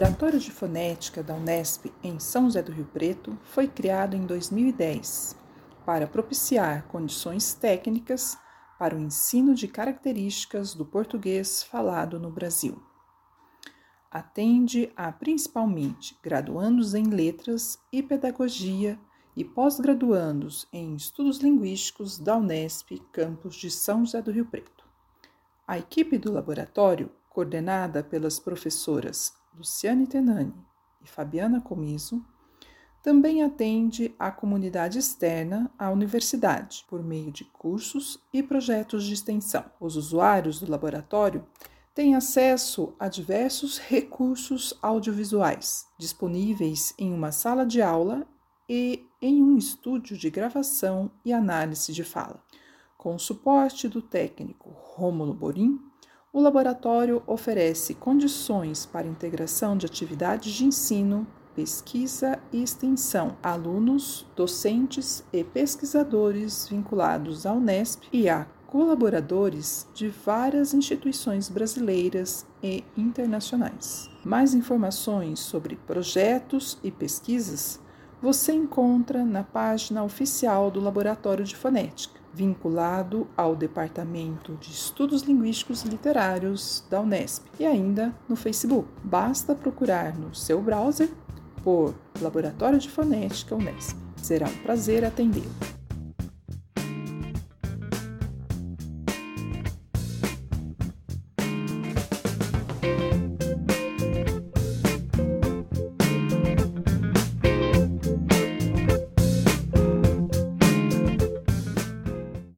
Laboratório de Fonética da Unesp em São José do Rio Preto foi criado em 2010 para propiciar condições técnicas para o ensino de características do português falado no Brasil. Atende a principalmente graduandos em letras e pedagogia e pós-graduandos em estudos linguísticos da Unesp, campus de São José do Rio Preto. A equipe do laboratório, coordenada pelas professoras Luciane Tenani e Fabiana Comiso, também atende a comunidade externa à universidade por meio de cursos e projetos de extensão. Os usuários do laboratório têm acesso a diversos recursos audiovisuais disponíveis em uma sala de aula e em um estúdio de gravação e análise de fala. Com o suporte do técnico Rômulo Borim, o laboratório oferece condições para integração de atividades de ensino, pesquisa e extensão alunos, docentes e pesquisadores vinculados à Unesp e a colaboradores de várias instituições brasileiras e internacionais. Mais informações sobre projetos e pesquisas você encontra na página oficial do Laboratório de Fonética, vinculado ao Departamento de Estudos Linguísticos e Literários da Unesp, e ainda no Facebook. Basta procurar no seu browser por Laboratório de Fonética Unesp. Será um prazer atendê-lo.